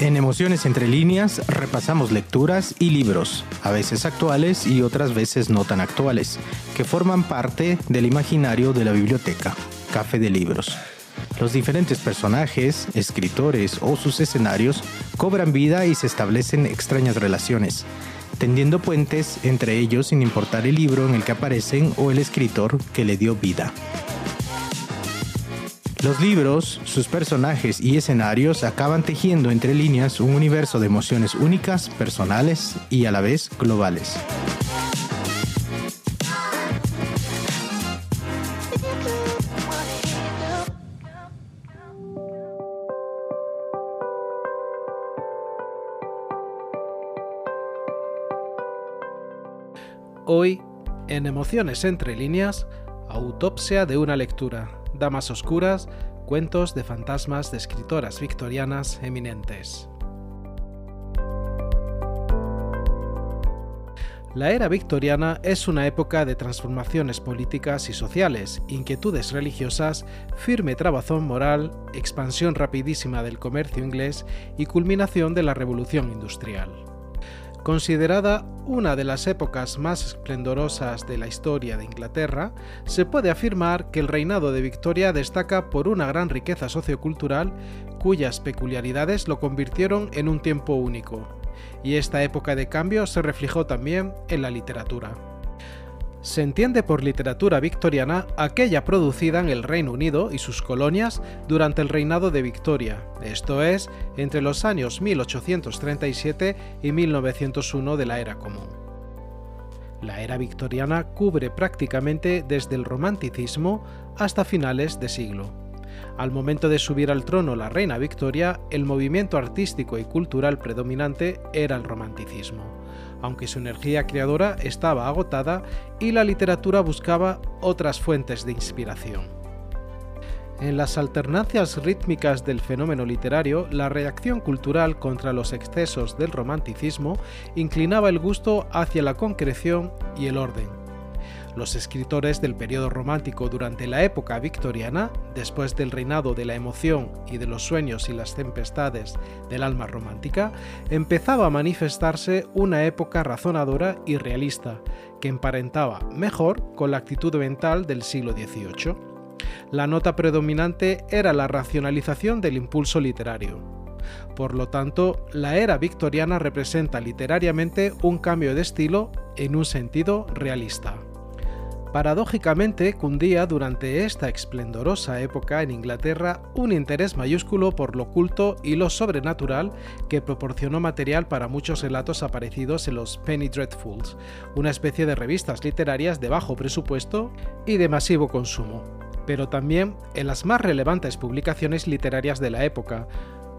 En Emociones entre líneas repasamos lecturas y libros, a veces actuales y otras veces no tan actuales, que forman parte del imaginario de la biblioteca, Café de Libros. Los diferentes personajes, escritores o sus escenarios cobran vida y se establecen extrañas relaciones, tendiendo puentes entre ellos sin importar el libro en el que aparecen o el escritor que le dio vida. Los libros, sus personajes y escenarios acaban tejiendo entre líneas un universo de emociones únicas, personales y a la vez globales. En Emociones entre líneas, autopsia de una lectura Damas Oscuras, cuentos de fantasmas de escritoras victorianas eminentes. La era victoriana es una época de transformaciones políticas y sociales, inquietudes religiosas, firme trabazón moral, expansión rapidísima del comercio inglés y culminación de la revolución industrial. Considerada una de las épocas más esplendorosas de la historia de Inglaterra, se puede afirmar que el reinado de Victoria destaca por una gran riqueza sociocultural cuyas peculiaridades lo convirtieron en un tiempo único, y esta época de cambio se reflejó también en la literatura. Se entiende por literatura victoriana aquella producida en el Reino Unido y sus colonias durante el reinado de Victoria, esto es, entre los años 1837 y 1901 de la era común. La era victoriana cubre prácticamente desde el romanticismo hasta finales de siglo. Al momento de subir al trono la reina Victoria, el movimiento artístico y cultural predominante era el romanticismo aunque su energía creadora estaba agotada y la literatura buscaba otras fuentes de inspiración. En las alternancias rítmicas del fenómeno literario, la reacción cultural contra los excesos del romanticismo inclinaba el gusto hacia la concreción y el orden, los escritores del periodo romántico durante la época victoriana, después del reinado de la emoción y de los sueños y las tempestades del alma romántica, empezaba a manifestarse una época razonadora y realista, que emparentaba mejor con la actitud mental del siglo XVIII. La nota predominante era la racionalización del impulso literario. Por lo tanto, la era victoriana representa literariamente un cambio de estilo en un sentido realista. Paradójicamente, cundía durante esta esplendorosa época en Inglaterra un interés mayúsculo por lo oculto y lo sobrenatural que proporcionó material para muchos relatos aparecidos en los Penny Dreadfuls, una especie de revistas literarias de bajo presupuesto y de masivo consumo, pero también en las más relevantes publicaciones literarias de la época,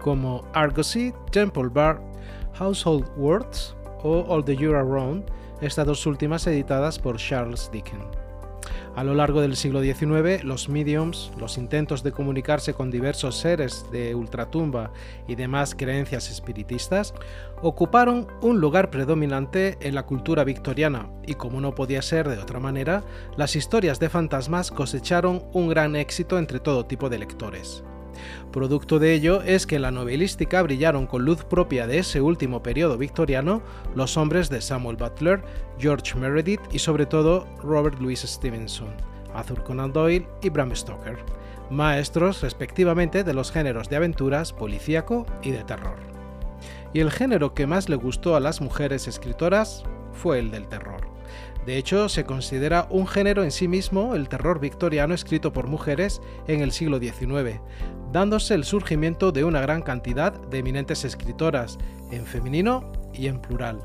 como Argosy, Temple Bar, Household Words o All the Year Around, estas dos últimas editadas por Charles Dickens. A lo largo del siglo XIX, los mediums, los intentos de comunicarse con diversos seres de ultratumba y demás creencias espiritistas, ocuparon un lugar predominante en la cultura victoriana y como no podía ser de otra manera, las historias de fantasmas cosecharon un gran éxito entre todo tipo de lectores. Producto de ello es que en la novelística brillaron con luz propia de ese último periodo victoriano los hombres de Samuel Butler, George Meredith y sobre todo Robert Louis Stevenson, Arthur Conan Doyle y Bram Stoker, maestros respectivamente de los géneros de aventuras, policíaco y de terror. Y el género que más le gustó a las mujeres escritoras fue el del terror. De hecho, se considera un género en sí mismo el terror victoriano escrito por mujeres en el siglo XIX, dándose el surgimiento de una gran cantidad de eminentes escritoras, en femenino y en plural.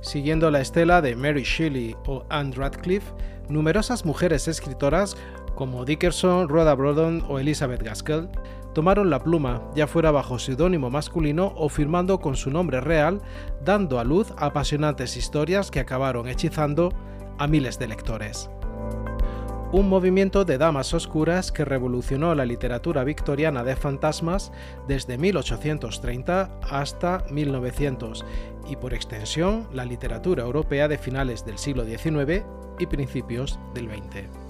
Siguiendo la estela de Mary Shelley o Anne Radcliffe, numerosas mujeres escritoras como Dickerson, Rhoda Brodon o Elizabeth Gaskell tomaron la pluma, ya fuera bajo seudónimo masculino o firmando con su nombre real, dando a luz apasionantes historias que acabaron hechizando a miles de lectores un movimiento de damas oscuras que revolucionó la literatura victoriana de fantasmas desde 1830 hasta 1900 y por extensión la literatura europea de finales del siglo XIX y principios del XX.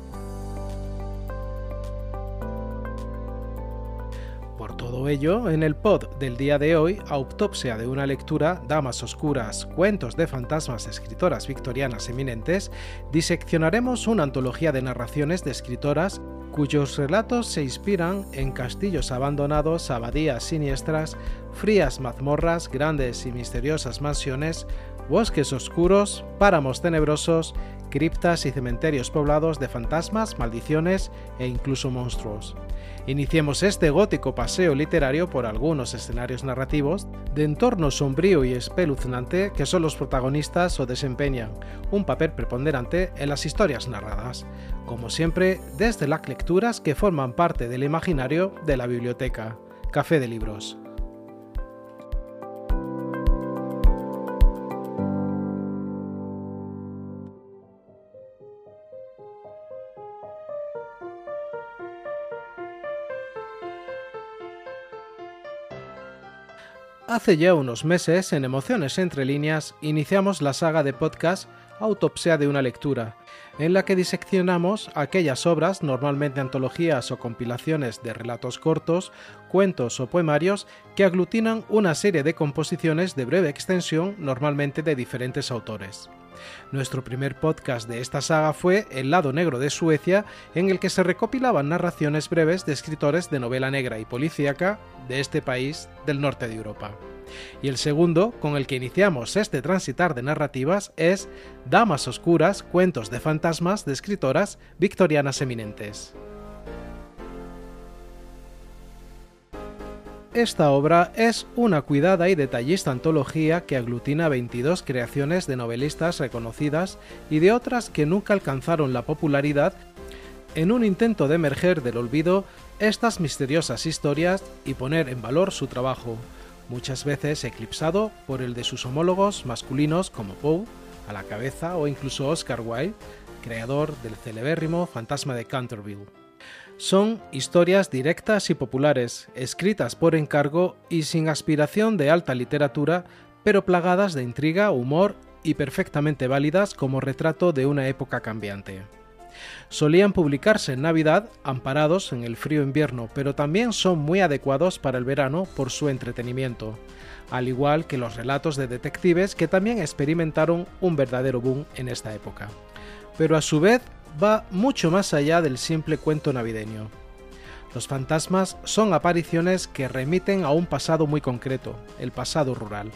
Por todo ello, en el pod del día de hoy, Autopsia de una lectura, Damas Oscuras, Cuentos de Fantasmas Escritoras Victorianas Eminentes, diseccionaremos una antología de narraciones de escritoras cuyos relatos se inspiran en castillos abandonados, abadías siniestras, frías mazmorras, grandes y misteriosas mansiones, bosques oscuros, páramos tenebrosos, criptas y cementerios poblados de fantasmas, maldiciones e incluso monstruos. Iniciemos este gótico paseo literario por algunos escenarios narrativos de entorno sombrío y espeluznante que son los protagonistas o desempeñan un papel preponderante en las historias narradas, como siempre desde las lecturas que forman parte del imaginario de la biblioteca. Café de Libros. Hace ya unos meses, en Emociones entre líneas, iniciamos la saga de podcast Autopsia de una lectura, en la que diseccionamos aquellas obras, normalmente antologías o compilaciones de relatos cortos, cuentos o poemarios, que aglutinan una serie de composiciones de breve extensión, normalmente de diferentes autores. Nuestro primer podcast de esta saga fue El lado negro de Suecia, en el que se recopilaban narraciones breves de escritores de novela negra y policíaca de este país del norte de Europa. Y el segundo, con el que iniciamos este transitar de narrativas, es Damas Oscuras, cuentos de fantasmas de escritoras victorianas eminentes. Esta obra es una cuidada y detallista antología que aglutina 22 creaciones de novelistas reconocidas y de otras que nunca alcanzaron la popularidad en un intento de emerger del olvido estas misteriosas historias y poner en valor su trabajo, muchas veces eclipsado por el de sus homólogos masculinos como Poe, a la cabeza, o incluso Oscar Wilde, creador del celebérrimo Fantasma de Canterville. Son historias directas y populares, escritas por encargo y sin aspiración de alta literatura, pero plagadas de intriga, humor y perfectamente válidas como retrato de una época cambiante. Solían publicarse en Navidad, amparados en el frío invierno, pero también son muy adecuados para el verano por su entretenimiento, al igual que los relatos de detectives que también experimentaron un verdadero boom en esta época. Pero a su vez va mucho más allá del simple cuento navideño. Los fantasmas son apariciones que remiten a un pasado muy concreto, el pasado rural,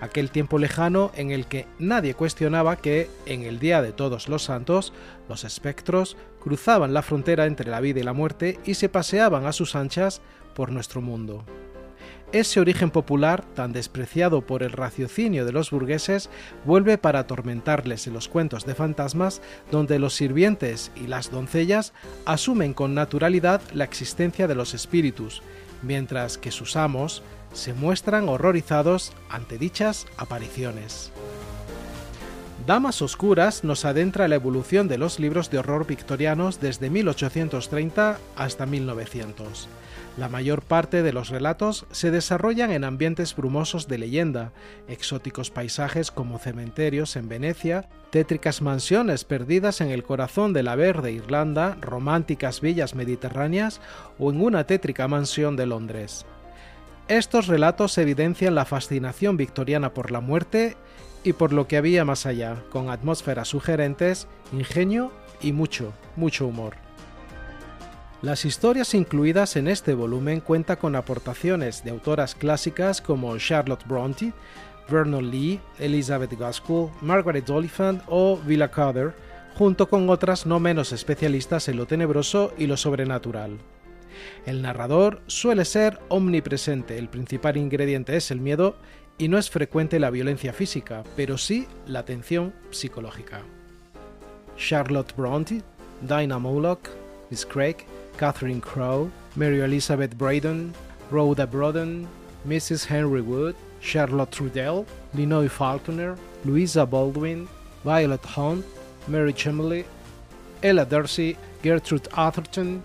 aquel tiempo lejano en el que nadie cuestionaba que, en el Día de Todos los Santos, los espectros cruzaban la frontera entre la vida y la muerte y se paseaban a sus anchas por nuestro mundo. Ese origen popular, tan despreciado por el raciocinio de los burgueses, vuelve para atormentarles en los cuentos de fantasmas, donde los sirvientes y las doncellas asumen con naturalidad la existencia de los espíritus, mientras que sus amos se muestran horrorizados ante dichas apariciones. Damas Oscuras nos adentra en la evolución de los libros de horror victorianos desde 1830 hasta 1900. La mayor parte de los relatos se desarrollan en ambientes brumosos de leyenda, exóticos paisajes como cementerios en Venecia, tétricas mansiones perdidas en el corazón de la verde Irlanda, románticas villas mediterráneas o en una tétrica mansión de Londres. Estos relatos evidencian la fascinación victoriana por la muerte y por lo que había más allá, con atmósferas sugerentes, ingenio y mucho, mucho humor. Las historias incluidas en este volumen cuentan con aportaciones de autoras clásicas como Charlotte Bronte, Vernon Lee, Elizabeth Gaskell, Margaret Oliphant o Villa Carter, junto con otras no menos especialistas en lo tenebroso y lo sobrenatural. El narrador suele ser omnipresente, el principal ingrediente es el miedo y no es frecuente la violencia física, pero sí la tensión psicológica. Charlotte Bronte, Dinah Moloch, Miss Craig, Catherine Crowe, Mary Elizabeth Braden, Rhoda Broden, Mrs. Henry Wood, Charlotte Trudell, Linoy Falconer, Louisa Baldwin, Violet Hunt, Mary Chumley, Ella Darcy, Gertrude Atherton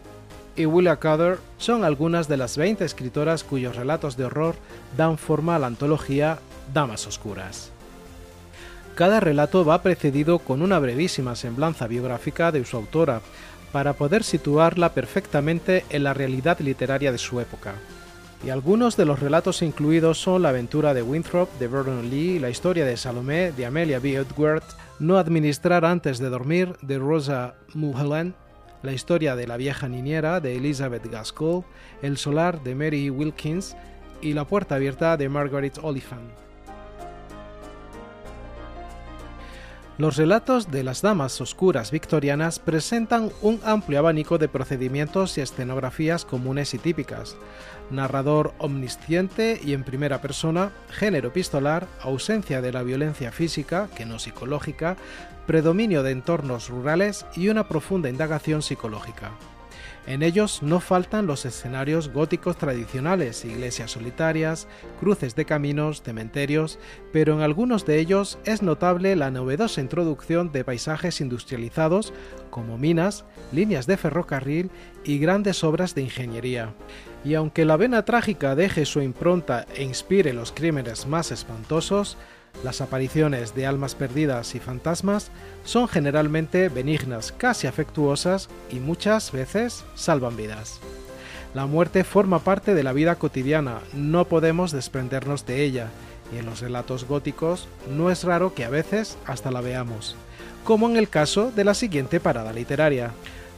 y Willa Cutter son algunas de las 20 escritoras cuyos relatos de horror dan forma a la antología Damas Oscuras. Cada relato va precedido con una brevísima semblanza biográfica de su autora, para poder situarla perfectamente en la realidad literaria de su época. y algunos de los relatos incluidos son La aventura de Winthrop de Vernon Lee, La historia de Salomé de Amelia B. Edgeworth, No administrar antes de dormir de Rosa Mulholland, La historia de la vieja niñera de Elizabeth Gaskell, El solar de Mary Wilkins y La puerta abierta de Margaret Oliphant. Los relatos de las damas oscuras victorianas presentan un amplio abanico de procedimientos y escenografías comunes y típicas. Narrador omnisciente y en primera persona, género epistolar, ausencia de la violencia física, que no psicológica, predominio de entornos rurales y una profunda indagación psicológica. En ellos no faltan los escenarios góticos tradicionales, iglesias solitarias, cruces de caminos, cementerios, pero en algunos de ellos es notable la novedosa introducción de paisajes industrializados como minas, líneas de ferrocarril y grandes obras de ingeniería. Y aunque la vena trágica deje su impronta e inspire los crímenes más espantosos, las apariciones de almas perdidas y fantasmas son generalmente benignas, casi afectuosas y muchas veces salvan vidas. La muerte forma parte de la vida cotidiana, no podemos desprendernos de ella, y en los relatos góticos no es raro que a veces hasta la veamos, como en el caso de la siguiente parada literaria.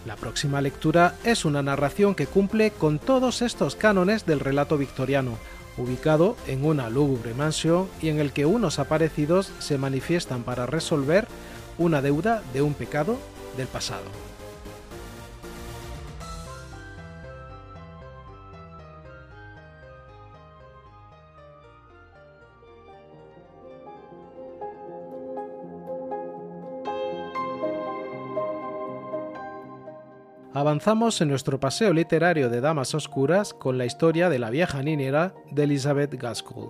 La próxima lectura es una narración que cumple con todos estos cánones del relato victoriano, ubicado en una lúgubre mansión y en el que unos aparecidos se manifiestan para resolver una deuda de un pecado del pasado. Avanzamos en nuestro paseo literario de Damas Oscuras con la historia de la vieja niñera de Elizabeth Gaskell.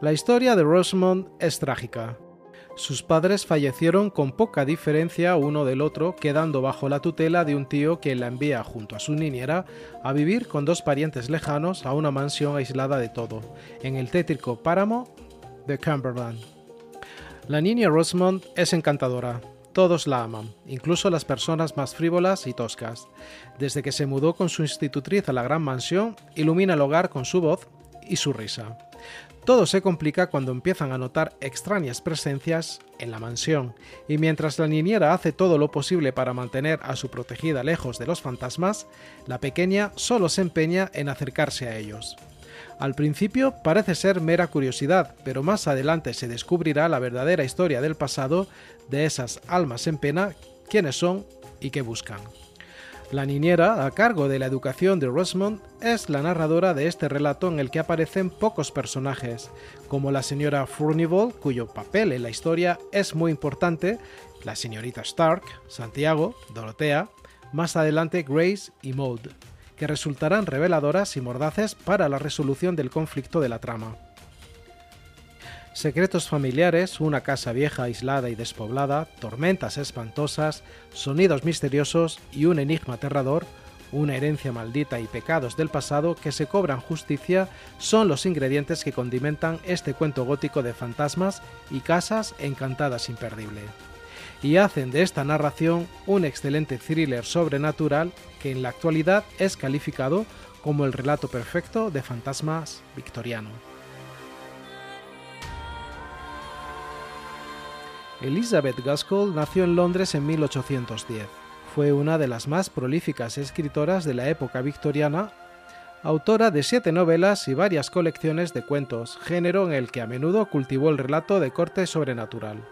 La historia de Rosamond es trágica. Sus padres fallecieron con poca diferencia uno del otro, quedando bajo la tutela de un tío que la envía junto a su niñera a vivir con dos parientes lejanos a una mansión aislada de todo, en el tétrico páramo de Cumberland. La niña Rosamond es encantadora, todos la aman, incluso las personas más frívolas y toscas. Desde que se mudó con su institutriz a la gran mansión, ilumina el hogar con su voz y su risa. Todo se complica cuando empiezan a notar extrañas presencias en la mansión, y mientras la niñera hace todo lo posible para mantener a su protegida lejos de los fantasmas, la pequeña solo se empeña en acercarse a ellos. Al principio parece ser mera curiosidad, pero más adelante se descubrirá la verdadera historia del pasado de esas almas en pena, quiénes son y qué buscan. La niñera, a cargo de la educación de Rosamond, es la narradora de este relato en el que aparecen pocos personajes, como la señora Furnival, cuyo papel en la historia es muy importante, la señorita Stark, Santiago, Dorotea, más adelante Grace y Maud que resultarán reveladoras y mordaces para la resolución del conflicto de la trama. Secretos familiares, una casa vieja aislada y despoblada, tormentas espantosas, sonidos misteriosos y un enigma aterrador, una herencia maldita y pecados del pasado que se cobran justicia son los ingredientes que condimentan este cuento gótico de fantasmas y casas encantadas imperdible y hacen de esta narración un excelente thriller sobrenatural que en la actualidad es calificado como el relato perfecto de fantasmas victoriano. Elizabeth Gaskell nació en Londres en 1810. Fue una de las más prolíficas escritoras de la época victoriana, autora de siete novelas y varias colecciones de cuentos, género en el que a menudo cultivó el relato de corte sobrenatural.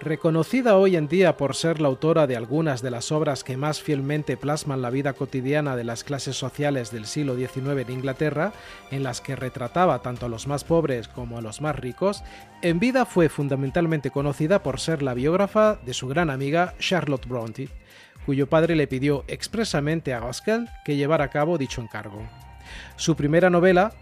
Reconocida hoy en día por ser la autora de algunas de las obras que más fielmente plasman la vida cotidiana de las clases sociales del siglo XIX en Inglaterra, en las que retrataba tanto a los más pobres como a los más ricos, en vida fue fundamentalmente conocida por ser la biógrafa de su gran amiga Charlotte Bronte, cuyo padre le pidió expresamente a Gaskell que llevara a cabo dicho encargo. Su primera novela,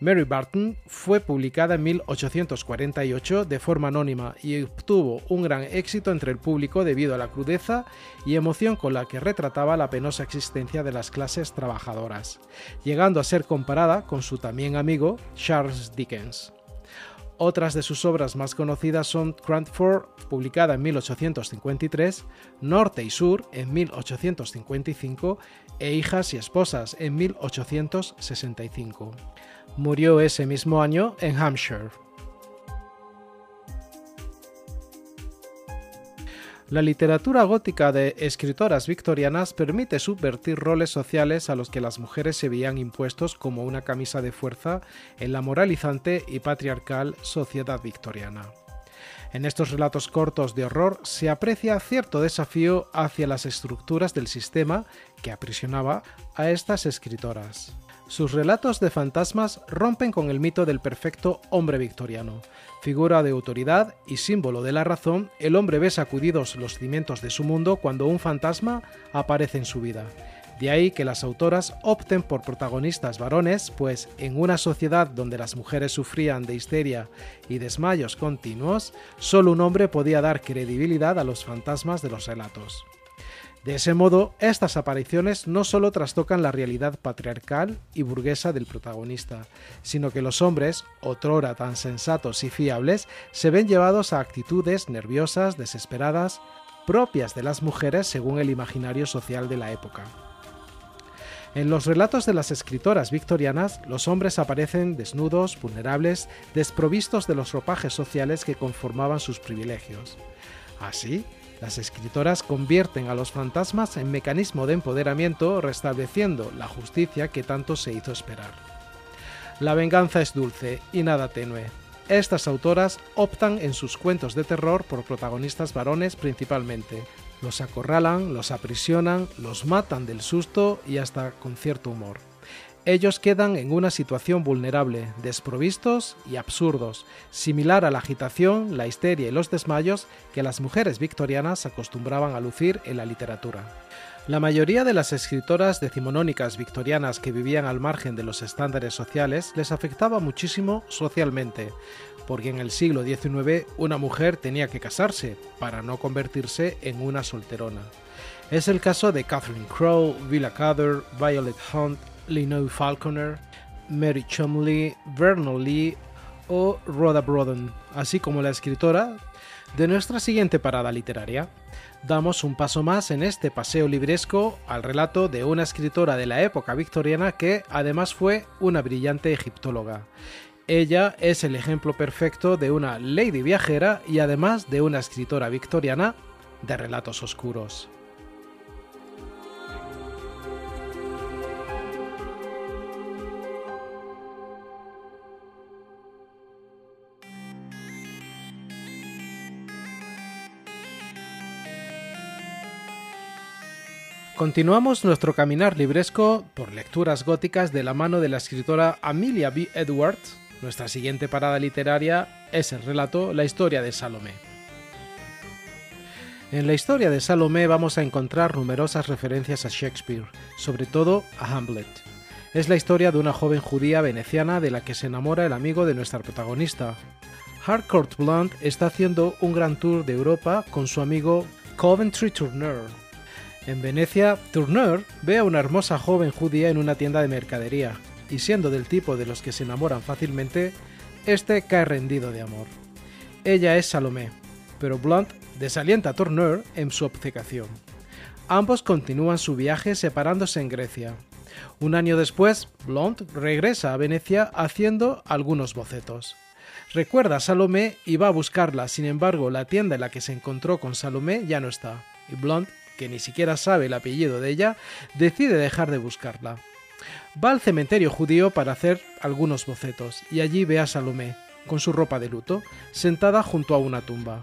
Mary Barton fue publicada en 1848 de forma anónima y obtuvo un gran éxito entre el público debido a la crudeza y emoción con la que retrataba la penosa existencia de las clases trabajadoras, llegando a ser comparada con su también amigo Charles Dickens. Otras de sus obras más conocidas son Cranford, publicada en 1853, Norte y Sur, en 1855, e Hijas y Esposas, en 1865. Murió ese mismo año en Hampshire. La literatura gótica de escritoras victorianas permite subvertir roles sociales a los que las mujeres se veían impuestos como una camisa de fuerza en la moralizante y patriarcal sociedad victoriana. En estos relatos cortos de horror se aprecia cierto desafío hacia las estructuras del sistema que aprisionaba a estas escritoras. Sus relatos de fantasmas rompen con el mito del perfecto hombre victoriano. Figura de autoridad y símbolo de la razón, el hombre ve sacudidos los cimientos de su mundo cuando un fantasma aparece en su vida. De ahí que las autoras opten por protagonistas varones, pues en una sociedad donde las mujeres sufrían de histeria y desmayos continuos, solo un hombre podía dar credibilidad a los fantasmas de los relatos. De ese modo, estas apariciones no solo trastocan la realidad patriarcal y burguesa del protagonista, sino que los hombres, otrora tan sensatos y fiables, se ven llevados a actitudes nerviosas, desesperadas, propias de las mujeres según el imaginario social de la época. En los relatos de las escritoras victorianas, los hombres aparecen desnudos, vulnerables, desprovistos de los ropajes sociales que conformaban sus privilegios. Así, las escritoras convierten a los fantasmas en mecanismo de empoderamiento, restableciendo la justicia que tanto se hizo esperar. La venganza es dulce y nada tenue. Estas autoras optan en sus cuentos de terror por protagonistas varones principalmente. Los acorralan, los aprisionan, los matan del susto y hasta con cierto humor ellos quedan en una situación vulnerable, desprovistos y absurdos, similar a la agitación, la histeria y los desmayos que las mujeres victorianas acostumbraban a lucir en la literatura. La mayoría de las escritoras decimonónicas victorianas que vivían al margen de los estándares sociales les afectaba muchísimo socialmente, porque en el siglo XIX una mujer tenía que casarse para no convertirse en una solterona. Es el caso de Catherine Crowe, Villa Cather, Violet Hunt, Lino Falconer, Mary Chumley, Vernon Lee o Rhoda Broden, así como la escritora de nuestra siguiente parada literaria. Damos un paso más en este paseo libresco al relato de una escritora de la época victoriana que además fue una brillante egiptóloga. Ella es el ejemplo perfecto de una lady viajera y además de una escritora victoriana de relatos oscuros. Continuamos nuestro caminar libresco por lecturas góticas de la mano de la escritora Amelia B. Edwards. Nuestra siguiente parada literaria es el relato La historia de Salomé. En la historia de Salomé vamos a encontrar numerosas referencias a Shakespeare, sobre todo a Hamlet. Es la historia de una joven judía veneciana de la que se enamora el amigo de nuestra protagonista. Harcourt Blunt está haciendo un gran tour de Europa con su amigo Coventry Turner, en Venecia, Tourneur ve a una hermosa joven judía en una tienda de mercadería, y siendo del tipo de los que se enamoran fácilmente, este cae rendido de amor. Ella es Salomé, pero Blunt desalienta a Tourneur en su obcecación. Ambos continúan su viaje separándose en Grecia. Un año después, Blunt regresa a Venecia haciendo algunos bocetos. Recuerda a Salomé y va a buscarla, sin embargo la tienda en la que se encontró con Salomé ya no está, y Blunt que ni siquiera sabe el apellido de ella, decide dejar de buscarla. Va al cementerio judío para hacer algunos bocetos y allí ve a Salomé, con su ropa de luto, sentada junto a una tumba.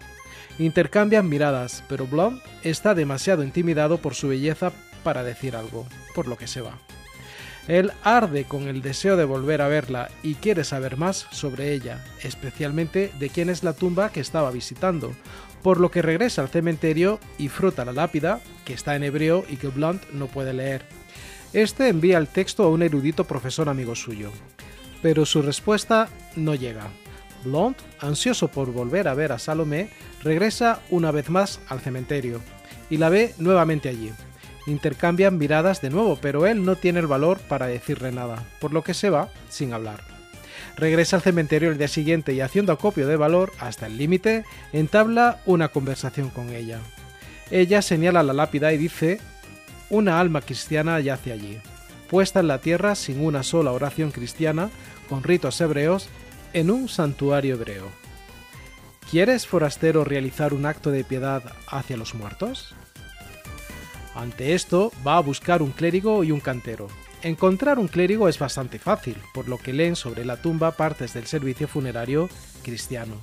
Intercambian miradas, pero Blom está demasiado intimidado por su belleza para decir algo, por lo que se va. Él arde con el deseo de volver a verla y quiere saber más sobre ella, especialmente de quién es la tumba que estaba visitando, por lo que regresa al cementerio y frota la lápida, que está en hebreo y que Blunt no puede leer. Este envía el texto a un erudito profesor amigo suyo, pero su respuesta no llega. Blunt, ansioso por volver a ver a Salomé, regresa una vez más al cementerio y la ve nuevamente allí. Intercambian miradas de nuevo, pero él no tiene el valor para decirle nada, por lo que se va sin hablar. Regresa al cementerio el día siguiente y haciendo acopio de valor hasta el límite, entabla una conversación con ella. Ella señala la lápida y dice, una alma cristiana yace allí, puesta en la tierra sin una sola oración cristiana, con ritos hebreos, en un santuario hebreo. ¿Quieres, forastero, realizar un acto de piedad hacia los muertos? Ante esto, va a buscar un clérigo y un cantero. Encontrar un clérigo es bastante fácil, por lo que leen sobre la tumba partes del servicio funerario cristiano.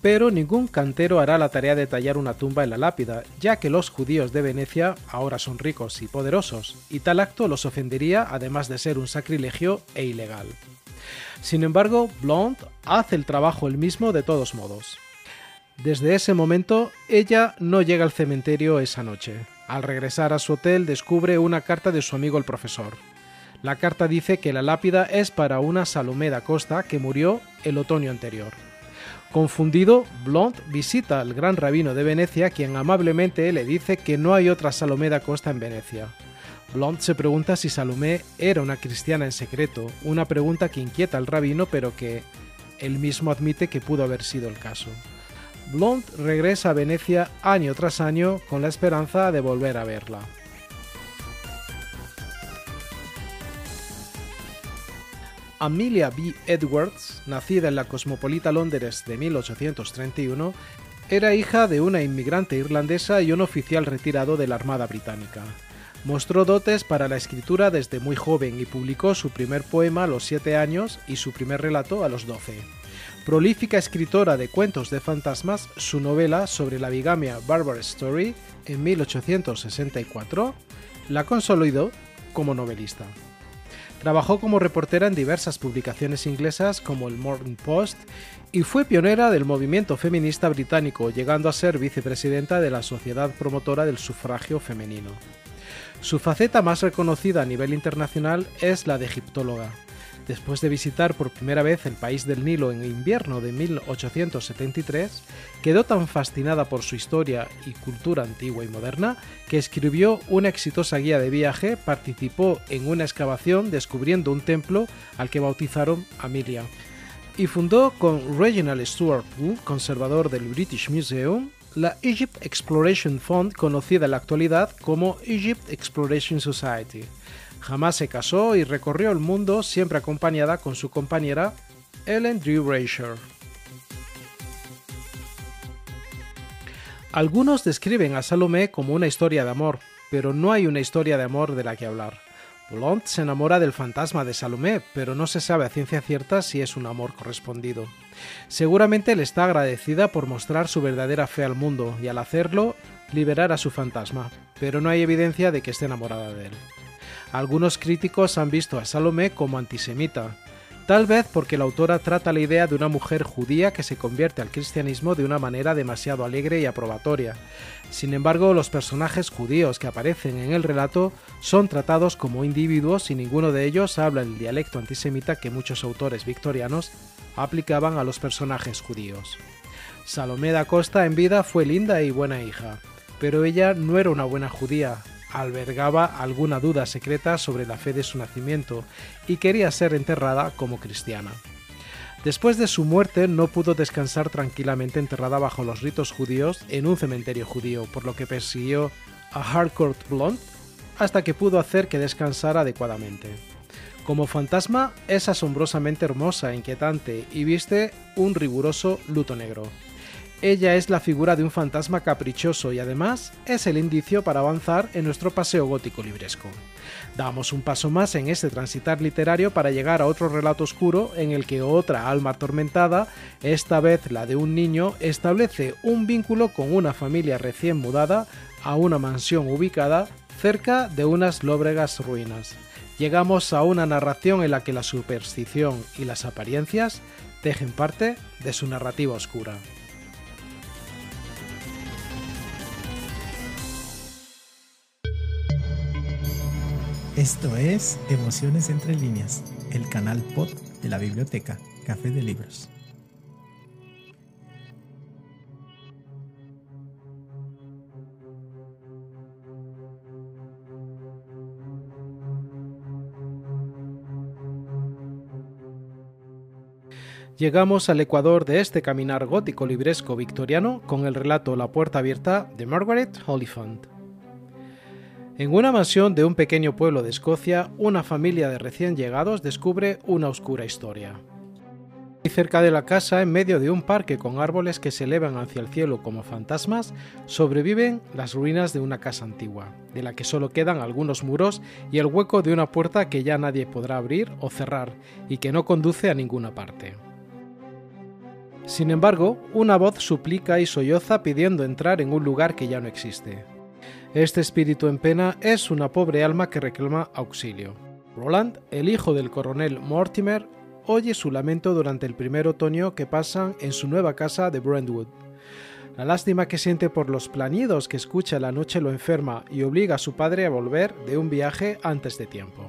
Pero ningún cantero hará la tarea de tallar una tumba en la lápida, ya que los judíos de Venecia ahora son ricos y poderosos, y tal acto los ofendería además de ser un sacrilegio e ilegal. Sin embargo, Blonde hace el trabajo el mismo de todos modos. Desde ese momento, ella no llega al cementerio esa noche. Al regresar a su hotel descubre una carta de su amigo el profesor. La carta dice que la lápida es para una Salomé da Costa que murió el otoño anterior. Confundido, Blond visita al gran rabino de Venecia, quien amablemente le dice que no hay otra Salomé da Costa en Venecia. Blond se pregunta si Salomé era una cristiana en secreto, una pregunta que inquieta al rabino, pero que él mismo admite que pudo haber sido el caso. Blond regresa a Venecia año tras año con la esperanza de volver a verla. Amelia B. Edwards, nacida en la cosmopolita Londres de 1831, era hija de una inmigrante irlandesa y un oficial retirado de la Armada Británica. Mostró dotes para la escritura desde muy joven y publicó su primer poema a los 7 años y su primer relato a los 12. Prolífica escritora de cuentos de fantasmas, su novela sobre la bigamia Barbara Story en 1864 la consolidó como novelista. Trabajó como reportera en diversas publicaciones inglesas como el Morning Post y fue pionera del movimiento feminista británico, llegando a ser vicepresidenta de la Sociedad Promotora del Sufragio Femenino. Su faceta más reconocida a nivel internacional es la de egiptóloga. Después de visitar por primera vez el país del Nilo en invierno de 1873, quedó tan fascinada por su historia y cultura antigua y moderna que escribió una exitosa guía de viaje, participó en una excavación descubriendo un templo al que bautizaron Amelia, y fundó con Reginald Stuart Poole, conservador del British Museum, la Egypt Exploration Fund, conocida en la actualidad como Egypt Exploration Society. Jamás se casó y recorrió el mundo siempre acompañada con su compañera Ellen Drew Rasher. Algunos describen a Salomé como una historia de amor, pero no hay una historia de amor de la que hablar. Blonde se enamora del fantasma de Salomé, pero no se sabe a ciencia cierta si es un amor correspondido. Seguramente le está agradecida por mostrar su verdadera fe al mundo y al hacerlo liberar a su fantasma, pero no hay evidencia de que esté enamorada de él. Algunos críticos han visto a Salomé como antisemita, tal vez porque la autora trata la idea de una mujer judía que se convierte al cristianismo de una manera demasiado alegre y aprobatoria. Sin embargo, los personajes judíos que aparecen en el relato son tratados como individuos y ninguno de ellos habla el dialecto antisemita que muchos autores victorianos aplicaban a los personajes judíos. Salomé da Costa en vida fue linda y buena hija, pero ella no era una buena judía, albergaba alguna duda secreta sobre la fe de su nacimiento y quería ser enterrada como cristiana. Después de su muerte no pudo descansar tranquilamente enterrada bajo los ritos judíos en un cementerio judío, por lo que persiguió a Harcourt Blonde hasta que pudo hacer que descansara adecuadamente. Como fantasma es asombrosamente hermosa, inquietante y viste un riguroso luto negro. Ella es la figura de un fantasma caprichoso y además es el indicio para avanzar en nuestro paseo gótico libresco. Damos un paso más en este transitar literario para llegar a otro relato oscuro en el que otra alma atormentada, esta vez la de un niño, establece un vínculo con una familia recién mudada a una mansión ubicada cerca de unas lóbregas ruinas. Llegamos a una narración en la que la superstición y las apariencias tejen parte de su narrativa oscura. Esto es Emociones entre líneas, el canal pod de la biblioteca Café de Libros. Llegamos al ecuador de este caminar gótico libresco victoriano con el relato La puerta abierta de Margaret Oliphant. En una mansión de un pequeño pueblo de Escocia, una familia de recién llegados descubre una oscura historia. Y cerca de la casa, en medio de un parque con árboles que se elevan hacia el cielo como fantasmas, sobreviven las ruinas de una casa antigua, de la que solo quedan algunos muros y el hueco de una puerta que ya nadie podrá abrir o cerrar y que no conduce a ninguna parte. Sin embargo, una voz suplica y solloza pidiendo entrar en un lugar que ya no existe. Este espíritu en pena es una pobre alma que reclama auxilio. Roland, el hijo del coronel Mortimer, oye su lamento durante el primer otoño que pasan en su nueva casa de Brentwood. La lástima que siente por los plañidos que escucha la noche lo enferma y obliga a su padre a volver de un viaje antes de tiempo.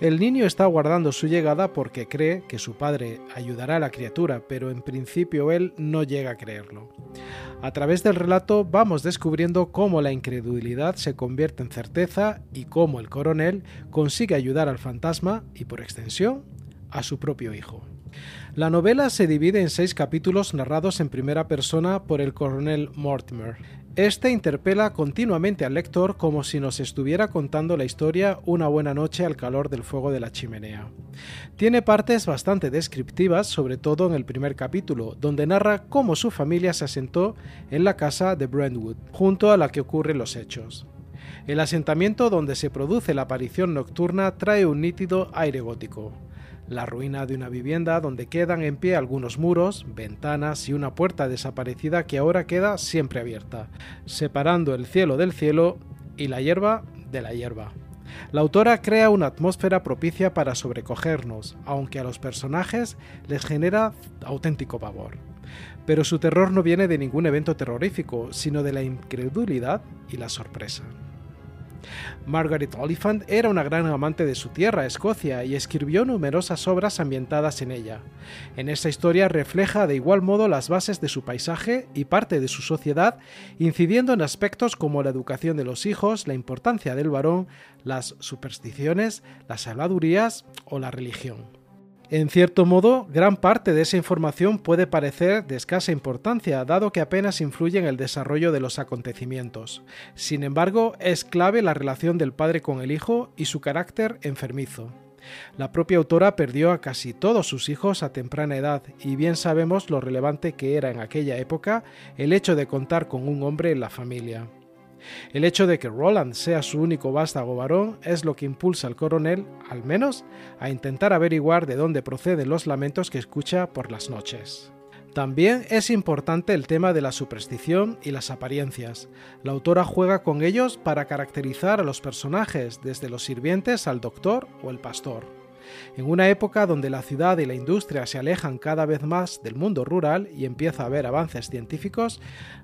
El niño está aguardando su llegada porque cree que su padre ayudará a la criatura, pero en principio él no llega a creerlo. A través del relato vamos descubriendo cómo la incredulidad se convierte en certeza y cómo el coronel consigue ayudar al fantasma y por extensión a su propio hijo. La novela se divide en seis capítulos narrados en primera persona por el coronel Mortimer. Este interpela continuamente al lector como si nos estuviera contando la historia una buena noche al calor del fuego de la chimenea. Tiene partes bastante descriptivas, sobre todo en el primer capítulo, donde narra cómo su familia se asentó en la casa de Brentwood, junto a la que ocurren los hechos. El asentamiento donde se produce la aparición nocturna trae un nítido aire gótico la ruina de una vivienda donde quedan en pie algunos muros, ventanas y una puerta desaparecida que ahora queda siempre abierta, separando el cielo del cielo y la hierba de la hierba. La autora crea una atmósfera propicia para sobrecogernos, aunque a los personajes les genera auténtico pavor. Pero su terror no viene de ningún evento terrorífico, sino de la incredulidad y la sorpresa. Margaret Oliphant era una gran amante de su tierra, Escocia, y escribió numerosas obras ambientadas en ella. En esta historia refleja de igual modo las bases de su paisaje y parte de su sociedad, incidiendo en aspectos como la educación de los hijos, la importancia del varón, las supersticiones, las habladurías o la religión. En cierto modo, gran parte de esa información puede parecer de escasa importancia, dado que apenas influye en el desarrollo de los acontecimientos. Sin embargo, es clave la relación del padre con el hijo y su carácter enfermizo. La propia autora perdió a casi todos sus hijos a temprana edad y bien sabemos lo relevante que era en aquella época el hecho de contar con un hombre en la familia. El hecho de que Roland sea su único vástago varón es lo que impulsa al coronel, al menos, a intentar averiguar de dónde proceden los lamentos que escucha por las noches. También es importante el tema de la superstición y las apariencias. La autora juega con ellos para caracterizar a los personajes, desde los sirvientes al doctor o el pastor. En una época donde la ciudad y la industria se alejan cada vez más del mundo rural y empieza a haber avances científicos,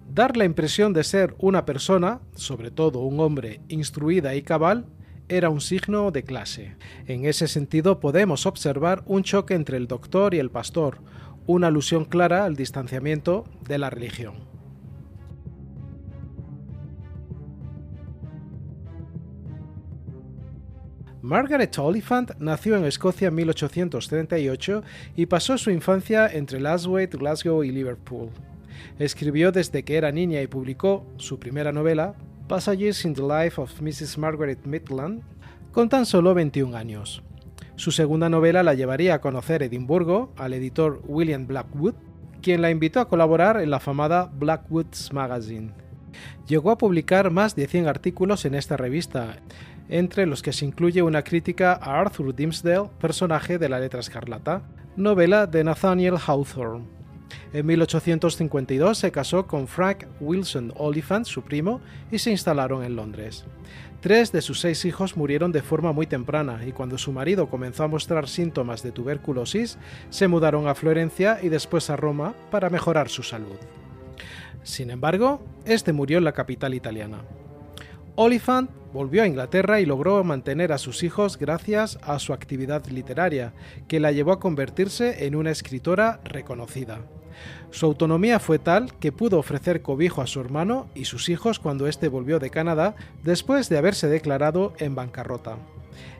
dar la impresión de ser una persona, sobre todo un hombre instruida y cabal, era un signo de clase. En ese sentido podemos observar un choque entre el doctor y el pastor, una alusión clara al distanciamiento de la religión. Margaret Oliphant nació en Escocia en 1838 y pasó su infancia entre Laswaite, Glasgow y Liverpool. Escribió desde que era niña y publicó su primera novela, Passages in the Life of Mrs. Margaret Maitland, con tan solo 21 años. Su segunda novela la llevaría a conocer Edimburgo al editor William Blackwood, quien la invitó a colaborar en la famada Blackwood's Magazine. Llegó a publicar más de 100 artículos en esta revista, entre los que se incluye una crítica a Arthur Dimmesdale, personaje de la letra escarlata, novela de Nathaniel Hawthorne. En 1852 se casó con Frank Wilson Oliphant, su primo, y se instalaron en Londres. Tres de sus seis hijos murieron de forma muy temprana y cuando su marido comenzó a mostrar síntomas de tuberculosis, se mudaron a Florencia y después a Roma para mejorar su salud. Sin embargo, este murió en la capital italiana. Oliphant volvió a Inglaterra y logró mantener a sus hijos gracias a su actividad literaria, que la llevó a convertirse en una escritora reconocida. Su autonomía fue tal que pudo ofrecer cobijo a su hermano y sus hijos cuando éste volvió de Canadá después de haberse declarado en bancarrota.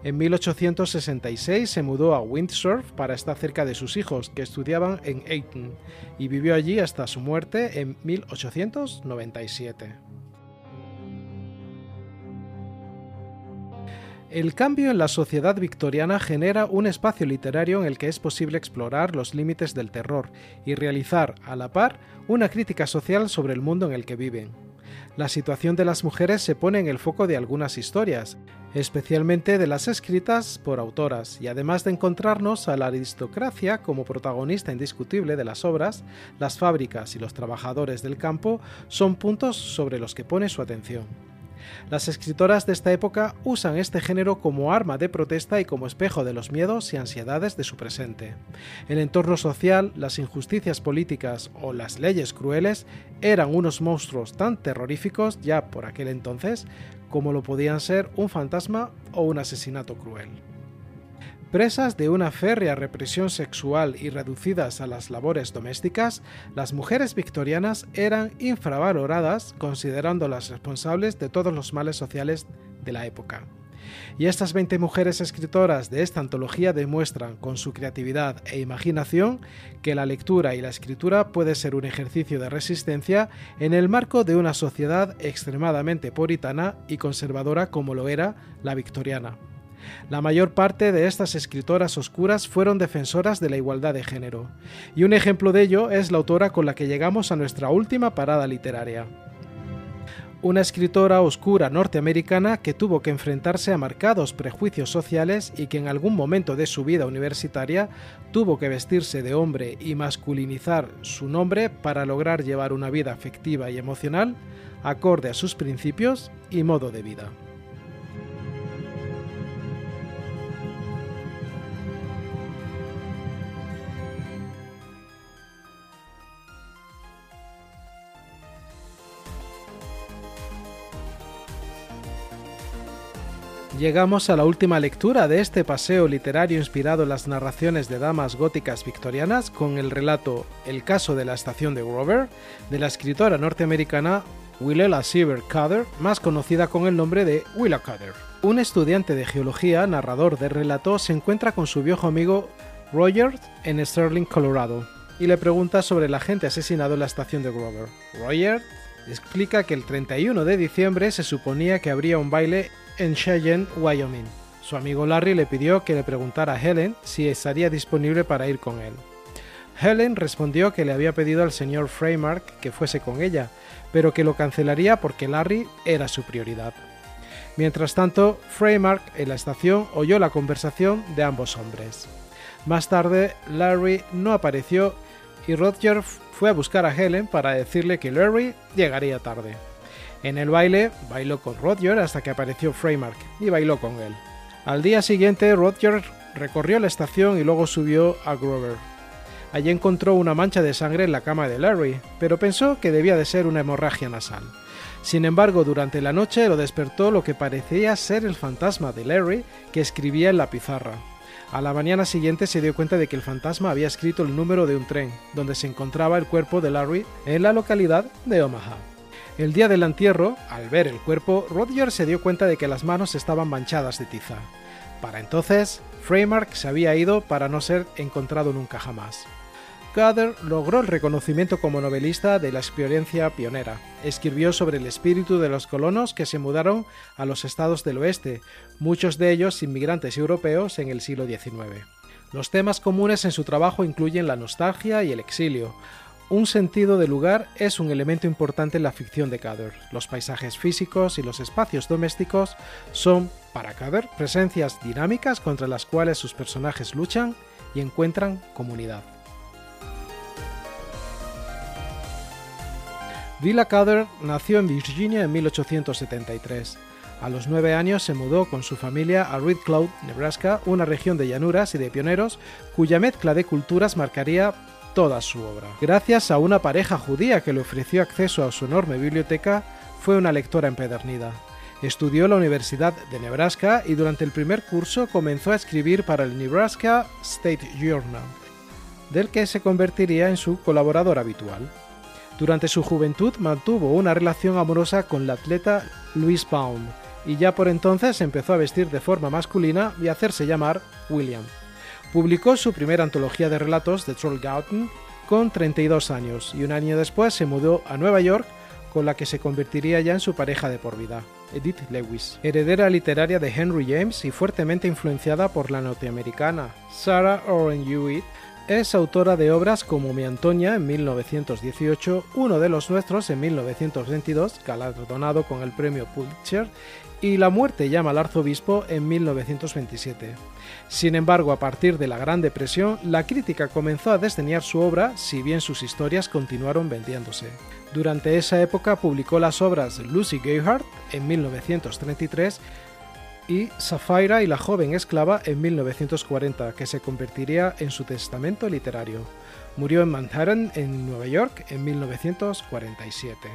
En 1866 se mudó a Windsor para estar cerca de sus hijos, que estudiaban en Eton, y vivió allí hasta su muerte en 1897. El cambio en la sociedad victoriana genera un espacio literario en el que es posible explorar los límites del terror y realizar, a la par, una crítica social sobre el mundo en el que viven. La situación de las mujeres se pone en el foco de algunas historias, especialmente de las escritas por autoras, y además de encontrarnos a la aristocracia como protagonista indiscutible de las obras, las fábricas y los trabajadores del campo son puntos sobre los que pone su atención. Las escritoras de esta época usan este género como arma de protesta y como espejo de los miedos y ansiedades de su presente. El entorno social, las injusticias políticas o las leyes crueles eran unos monstruos tan terroríficos ya por aquel entonces como lo podían ser un fantasma o un asesinato cruel. Presas de una férrea represión sexual y reducidas a las labores domésticas, las mujeres victorianas eran infravaloradas considerándolas responsables de todos los males sociales de la época. Y estas 20 mujeres escritoras de esta antología demuestran con su creatividad e imaginación que la lectura y la escritura puede ser un ejercicio de resistencia en el marco de una sociedad extremadamente puritana y conservadora como lo era la victoriana. La mayor parte de estas escritoras oscuras fueron defensoras de la igualdad de género, y un ejemplo de ello es la autora con la que llegamos a nuestra última parada literaria. Una escritora oscura norteamericana que tuvo que enfrentarse a marcados prejuicios sociales y que en algún momento de su vida universitaria tuvo que vestirse de hombre y masculinizar su nombre para lograr llevar una vida afectiva y emocional acorde a sus principios y modo de vida. Llegamos a la última lectura de este paseo literario inspirado en las narraciones de damas góticas victorianas con el relato El caso de la estación de Grover de la escritora norteamericana Willella Siever Cutter, más conocida con el nombre de Willa Cutter. Un estudiante de geología, narrador del relato, se encuentra con su viejo amigo Roger en Sterling, Colorado, y le pregunta sobre la gente asesinado en la estación de Grover. Roger explica que el 31 de diciembre se suponía que habría un baile en Cheyenne, Wyoming. Su amigo Larry le pidió que le preguntara a Helen si estaría disponible para ir con él. Helen respondió que le había pedido al señor Freymark que fuese con ella, pero que lo cancelaría porque Larry era su prioridad. Mientras tanto, Freymark en la estación oyó la conversación de ambos hombres. Más tarde, Larry no apareció y Roger fue a buscar a Helen para decirle que Larry llegaría tarde. En el baile, bailó con Roger hasta que apareció Freymark y bailó con él. Al día siguiente, Roger recorrió la estación y luego subió a Grover. Allí encontró una mancha de sangre en la cama de Larry, pero pensó que debía de ser una hemorragia nasal. Sin embargo, durante la noche lo despertó lo que parecía ser el fantasma de Larry que escribía en la pizarra. A la mañana siguiente se dio cuenta de que el fantasma había escrito el número de un tren, donde se encontraba el cuerpo de Larry en la localidad de Omaha. El día del entierro, al ver el cuerpo, Roger se dio cuenta de que las manos estaban manchadas de tiza. Para entonces, Freymark se había ido para no ser encontrado nunca jamás. Gather logró el reconocimiento como novelista de la experiencia pionera. Escribió sobre el espíritu de los colonos que se mudaron a los estados del oeste, muchos de ellos inmigrantes europeos en el siglo XIX. Los temas comunes en su trabajo incluyen la nostalgia y el exilio, un sentido de lugar es un elemento importante en la ficción de Cader. Los paisajes físicos y los espacios domésticos son, para Cader, presencias dinámicas contra las cuales sus personajes luchan y encuentran comunidad. Villa Cader nació en Virginia en 1873. A los nueve años se mudó con su familia a Red Cloud, Nebraska, una región de llanuras y de pioneros cuya mezcla de culturas marcaría toda su obra. Gracias a una pareja judía que le ofreció acceso a su enorme biblioteca, fue una lectora empedernida. Estudió en la Universidad de Nebraska y durante el primer curso comenzó a escribir para el Nebraska State Journal, del que se convertiría en su colaborador habitual. Durante su juventud mantuvo una relación amorosa con la atleta Louise Baum, y ya por entonces empezó a vestir de forma masculina y a hacerse llamar William. Publicó su primera antología de relatos, The Trollgarten, con 32 años y un año después se mudó a Nueva York con la que se convertiría ya en su pareja de por vida, Edith Lewis, heredera literaria de Henry James y fuertemente influenciada por la norteamericana Sarah Orne Hewitt, es autora de obras como Mi Antonia en 1918, Uno de los Nuestros en 1922, galardonado con el premio Pulitzer, y La muerte llama al arzobispo en 1927. Sin embargo, a partir de la Gran Depresión, la crítica comenzó a desdeñar su obra, si bien sus historias continuaron vendiéndose. Durante esa época publicó las obras Lucy Gayheart en 1933 y Sapphira y la joven esclava en 1940, que se convertiría en su testamento literario. Murió en Manhattan, en Nueva York, en 1947.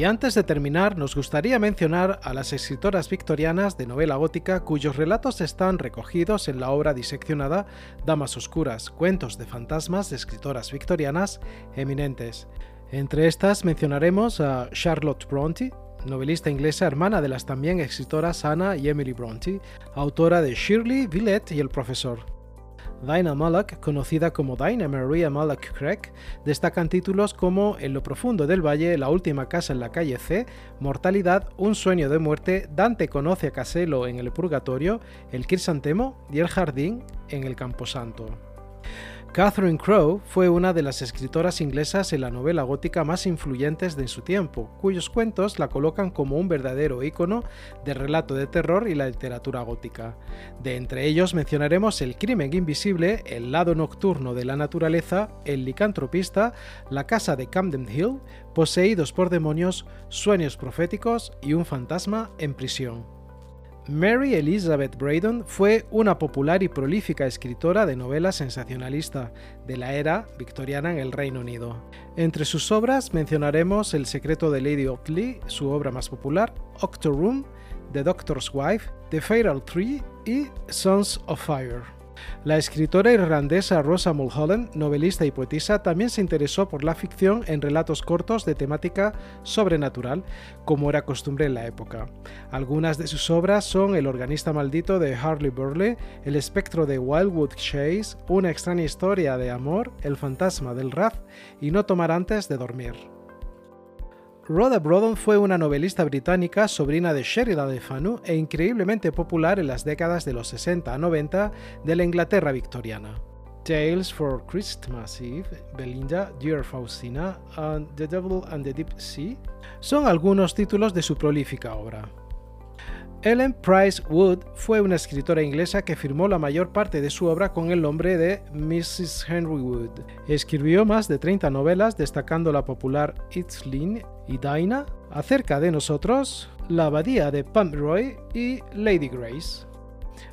Y antes de terminar, nos gustaría mencionar a las escritoras victorianas de novela gótica cuyos relatos están recogidos en la obra diseccionada Damas Oscuras, cuentos de fantasmas de escritoras victorianas eminentes. Entre estas mencionaremos a Charlotte Bronte, novelista inglesa hermana de las también escritoras Anna y Emily Bronte, autora de Shirley, Villette y El Profesor. Dinah Malak, conocida como Dinah Maria Malak Craig, destacan títulos como En lo profundo del valle, La última casa en la calle C, Mortalidad, Un sueño de muerte, Dante conoce a Caselo en el purgatorio, El crisantemo y El jardín en el camposanto. Catherine Crowe fue una de las escritoras inglesas en la novela gótica más influyentes de su tiempo, cuyos cuentos la colocan como un verdadero ícono de relato de terror y la literatura gótica. De entre ellos mencionaremos El crimen invisible, El lado nocturno de la naturaleza, El licantropista, La casa de Camden Hill, Poseídos por demonios, Sueños proféticos y Un fantasma en prisión. Mary Elizabeth Braydon fue una popular y prolífica escritora de novela sensacionalista de la era victoriana en el Reino Unido. Entre sus obras mencionaremos El secreto de Lady Otley, su obra más popular, Octoroom, The Doctor's Wife, The Fatal Tree y Sons of Fire. La escritora irlandesa Rosa Mulholland, novelista y poetisa, también se interesó por la ficción en relatos cortos de temática sobrenatural, como era costumbre en la época. Algunas de sus obras son El organista maldito de Harley Burley, El espectro de Wildwood Chase, Una extraña historia de amor, El fantasma del Raz y No tomar antes de dormir. Rhoda Brodon fue una novelista británica, sobrina de Sheridan de Fanu e increíblemente popular en las décadas de los 60 a 90 de la Inglaterra victoriana. Tales for Christmas Eve, Belinda, Dear Faustina and The Devil and the Deep Sea son algunos títulos de su prolífica obra. Ellen Price Wood fue una escritora inglesa que firmó la mayor parte de su obra con el nombre de Mrs. Henry Wood. Escribió más de 30 novelas, destacando la popular It's Lean y Dinah, Acerca de nosotros, La abadía de Pomeroy y Lady Grace.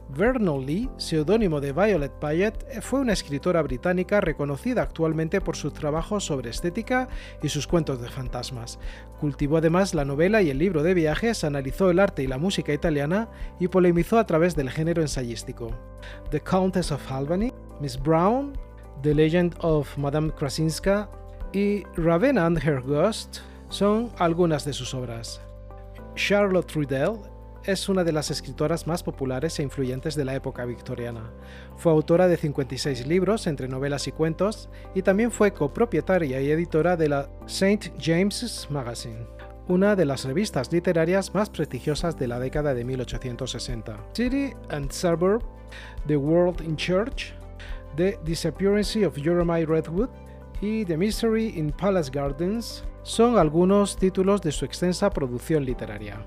Vernon Lee, seudónimo de Violet Payet, fue una escritora británica reconocida actualmente por sus trabajos sobre estética y sus cuentos de fantasmas. Cultivó además la novela y el libro de viajes, analizó el arte y la música italiana y polemizó a través del género ensayístico. The Countess of Albany, Miss Brown, The Legend of Madame Krasinska y Ravenna and Her Ghost son algunas de sus obras. Charlotte Riddell es una de las escritoras más populares e influyentes de la época victoriana. Fue autora de 56 libros entre novelas y cuentos y también fue copropietaria y editora de la St. James's Magazine, una de las revistas literarias más prestigiosas de la década de 1860. City and Suburb, The World in Church, The Disappearance of Jeremiah Redwood y The Mystery in Palace Gardens son algunos títulos de su extensa producción literaria.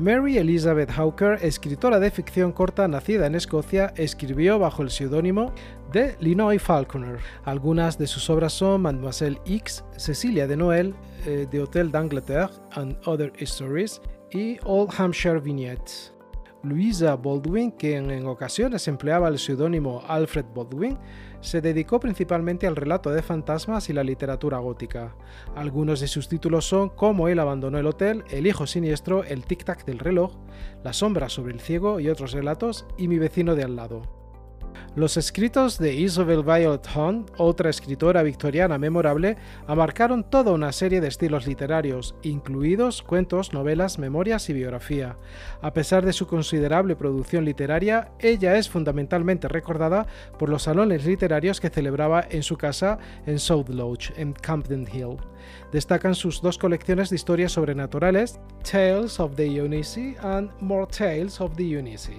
Mary Elizabeth Hawker, escritora de ficción corta nacida en Escocia, escribió bajo el seudónimo de Linoy Falconer. Algunas de sus obras son Mademoiselle X, Cecilia de Noël, The eh, Hotel d'Angleterre and Other Stories y Old Hampshire Vignettes. Louisa Baldwin, quien en ocasiones empleaba el seudónimo Alfred Baldwin, se dedicó principalmente al relato de fantasmas y la literatura gótica. Algunos de sus títulos son Cómo él abandonó el hotel, El hijo siniestro, El tic-tac del reloj, La sombra sobre el ciego y otros relatos, y Mi vecino de al lado. Los escritos de Isabel Violet Hunt, otra escritora victoriana memorable, abarcaron toda una serie de estilos literarios, incluidos cuentos, novelas, memorias y biografía. A pesar de su considerable producción literaria, ella es fundamentalmente recordada por los salones literarios que celebraba en su casa en South Lodge, en Camden Hill. Destacan sus dos colecciones de historias sobrenaturales, Tales of the Eunice and More Tales of the Eunice.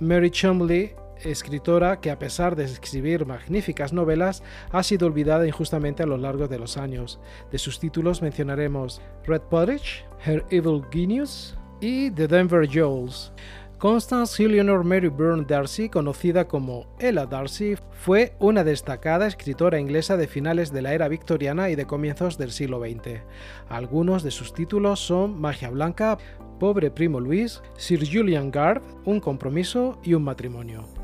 Mary Chumley escritora que a pesar de escribir magníficas novelas ha sido olvidada injustamente a lo largo de los años. De sus títulos mencionaremos Red Pottage, Her Evil Genius y The Denver Jewels. Constance Eleanor Mary Byrne Darcy, conocida como Ella Darcy, fue una destacada escritora inglesa de finales de la era victoriana y de comienzos del siglo XX. Algunos de sus títulos son Magia Blanca, Pobre Primo Luis, Sir Julian Gard, Un compromiso y un matrimonio.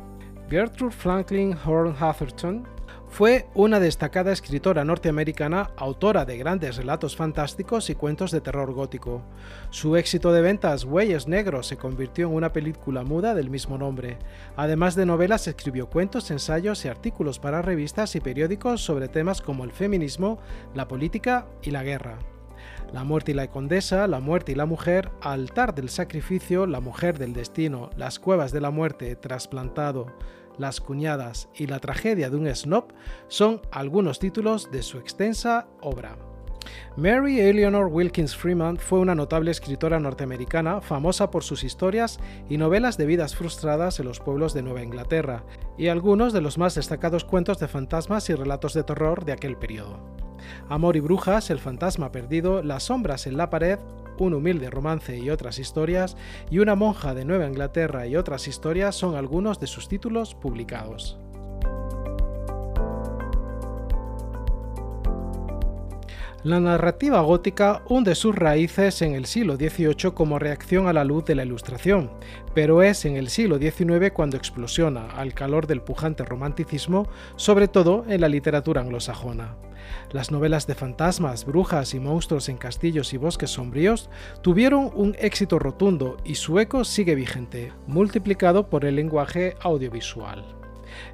Gertrude Franklin Horn Hatherton fue una destacada escritora norteamericana, autora de grandes relatos fantásticos y cuentos de terror gótico. Su éxito de ventas Huellas Negros se convirtió en una película muda del mismo nombre. Además de novelas, escribió cuentos, ensayos y artículos para revistas y periódicos sobre temas como el feminismo, la política y la guerra. La muerte y la condesa, La muerte y la mujer, Altar del sacrificio, La mujer del destino, Las cuevas de la muerte, Trasplantado, Las cuñadas y La tragedia de un snob son algunos títulos de su extensa obra. Mary Eleanor Wilkins Freeman fue una notable escritora norteamericana famosa por sus historias y novelas de vidas frustradas en los pueblos de Nueva Inglaterra y algunos de los más destacados cuentos de fantasmas y relatos de terror de aquel periodo. Amor y Brujas, El fantasma perdido, Las sombras en la pared, Un humilde romance y otras historias, y Una monja de Nueva Inglaterra y otras historias son algunos de sus títulos publicados. La narrativa gótica hunde sus raíces en el siglo XVIII como reacción a la luz de la Ilustración, pero es en el siglo XIX cuando explosiona al calor del pujante romanticismo, sobre todo en la literatura anglosajona. Las novelas de fantasmas, brujas y monstruos en castillos y bosques sombríos tuvieron un éxito rotundo y su eco sigue vigente, multiplicado por el lenguaje audiovisual.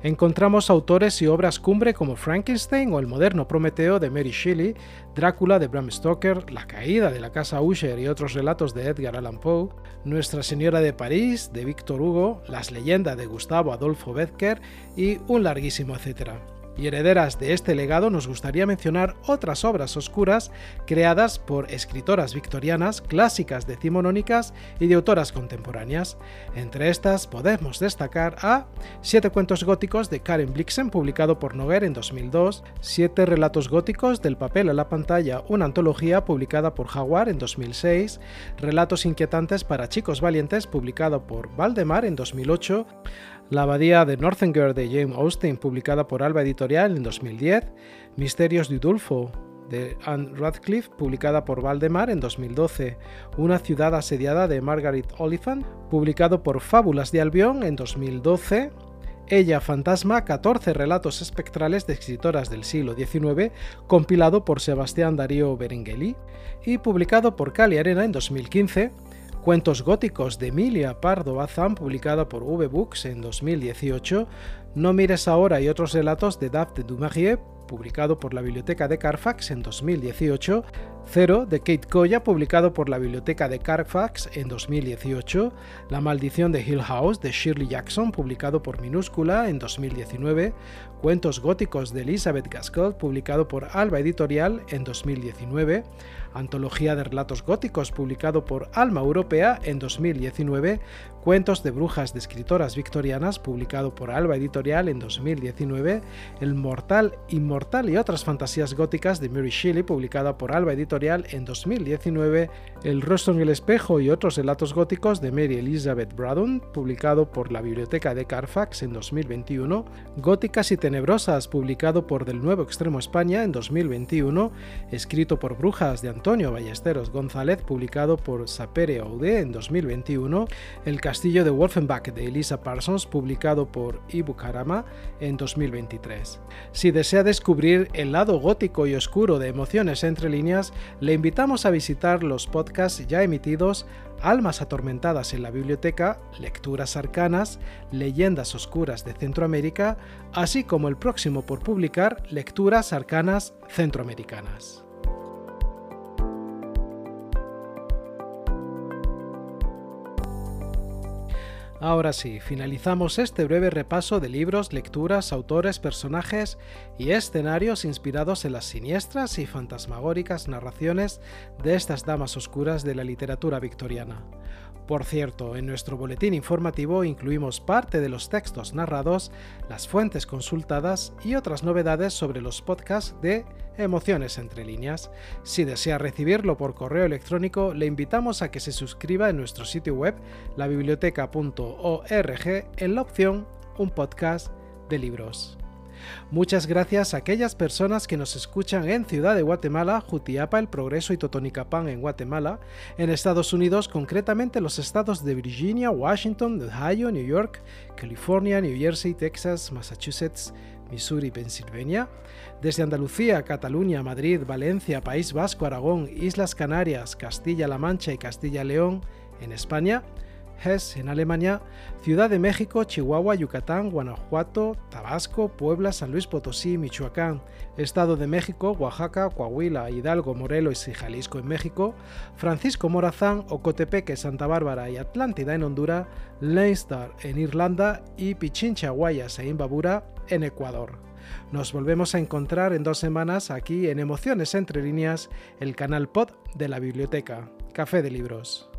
Encontramos autores y obras cumbre como Frankenstein o el moderno Prometeo de Mary Shelley, Drácula de Bram Stoker, La caída de la casa Usher y otros relatos de Edgar Allan Poe, Nuestra Señora de París de Víctor Hugo, Las leyendas de Gustavo Adolfo Bécquer y un larguísimo etcétera y herederas de este legado nos gustaría mencionar otras obras oscuras creadas por escritoras victorianas, clásicas decimonónicas y de autoras contemporáneas. Entre estas podemos destacar a Siete cuentos góticos de Karen Blixen, publicado por Noguer en 2002, Siete relatos góticos del papel a la pantalla, una antología publicada por Jaguar en 2006, Relatos inquietantes para chicos valientes, publicado por Valdemar en 2008, la abadía de Northanger de James Austin, publicada por Alba Editorial en 2010, Misterios de Udolfo de Anne Radcliffe, publicada por Valdemar en 2012, Una ciudad asediada de Margaret Oliphant, publicado por Fábulas de Albion en 2012, Ella Fantasma, 14 relatos espectrales de escritoras del siglo XIX, compilado por Sebastián Darío Berengeli, y publicado por Cali Arena en 2015, Cuentos góticos de Emilia Pardo Bazán, publicada por V-Books en 2018, No mires ahora y otros relatos de Daphne du publicado por la Biblioteca de Carfax en 2018, Cero de Kate Koya, publicado por la Biblioteca de Carfax en 2018, La maldición de Hill House de Shirley Jackson, publicado por Minúscula en 2019, Cuentos góticos de Elizabeth Gaskell, publicado por Alba Editorial en 2019, Antología de Relatos Góticos, publicado por Alma Europea en 2019, Cuentos de Brujas de Escritoras Victorianas, publicado por Alba Editorial en 2019, El Mortal, Inmortal y otras fantasías góticas de Mary Shelley, publicada por Alba Editorial en 2019, El rostro en el espejo y otros relatos góticos de Mary Elizabeth Braddon, publicado por la Biblioteca de Carfax en 2021, Góticas y Tenebrosas, publicado por Del Nuevo Extremo España en 2021, escrito por Brujas de Antonio Ballesteros González, publicado por Sapere Aude en 2021, El Castillo de Wolfenbach de Elisa Parsons, publicado por Ibukarama en 2023. Si desea descubrir el lado gótico y oscuro de Emociones entre líneas, le invitamos a visitar los podcasts ya emitidos Almas atormentadas en la biblioteca, Lecturas arcanas, Leyendas oscuras de Centroamérica, así como el próximo por publicar Lecturas arcanas centroamericanas. Ahora sí, finalizamos este breve repaso de libros, lecturas, autores, personajes y escenarios inspirados en las siniestras y fantasmagóricas narraciones de estas damas oscuras de la literatura victoriana. Por cierto, en nuestro boletín informativo incluimos parte de los textos narrados, las fuentes consultadas y otras novedades sobre los podcasts de Emociones entre líneas. Si desea recibirlo por correo electrónico, le invitamos a que se suscriba en nuestro sitio web, labiblioteca.org, en la opción Un podcast de libros. Muchas gracias a aquellas personas que nos escuchan en Ciudad de Guatemala, Jutiapa, El Progreso y Totonicapán en Guatemala, en Estados Unidos, concretamente los estados de Virginia, Washington, Ohio, New York, California, New Jersey, Texas, Massachusetts, Missouri Pensilvania, desde Andalucía, Cataluña, Madrid, Valencia, País Vasco, Aragón, Islas Canarias, Castilla-La Mancha y Castilla-León en España, Hesse en Alemania, Ciudad de México, Chihuahua, Yucatán, Guanajuato, Tabasco, Puebla, San Luis Potosí, Michoacán, Estado de México, Oaxaca, Coahuila, Hidalgo, Morelos y Jalisco en México, Francisco Morazán, Ocotepeque, Santa Bárbara y Atlántida en Honduras, Leinster en Irlanda y Pichincha, Guayas e Imbabura en Ecuador. Nos volvemos a encontrar en dos semanas aquí en Emociones entre líneas, el canal pod de la biblioteca. Café de Libros.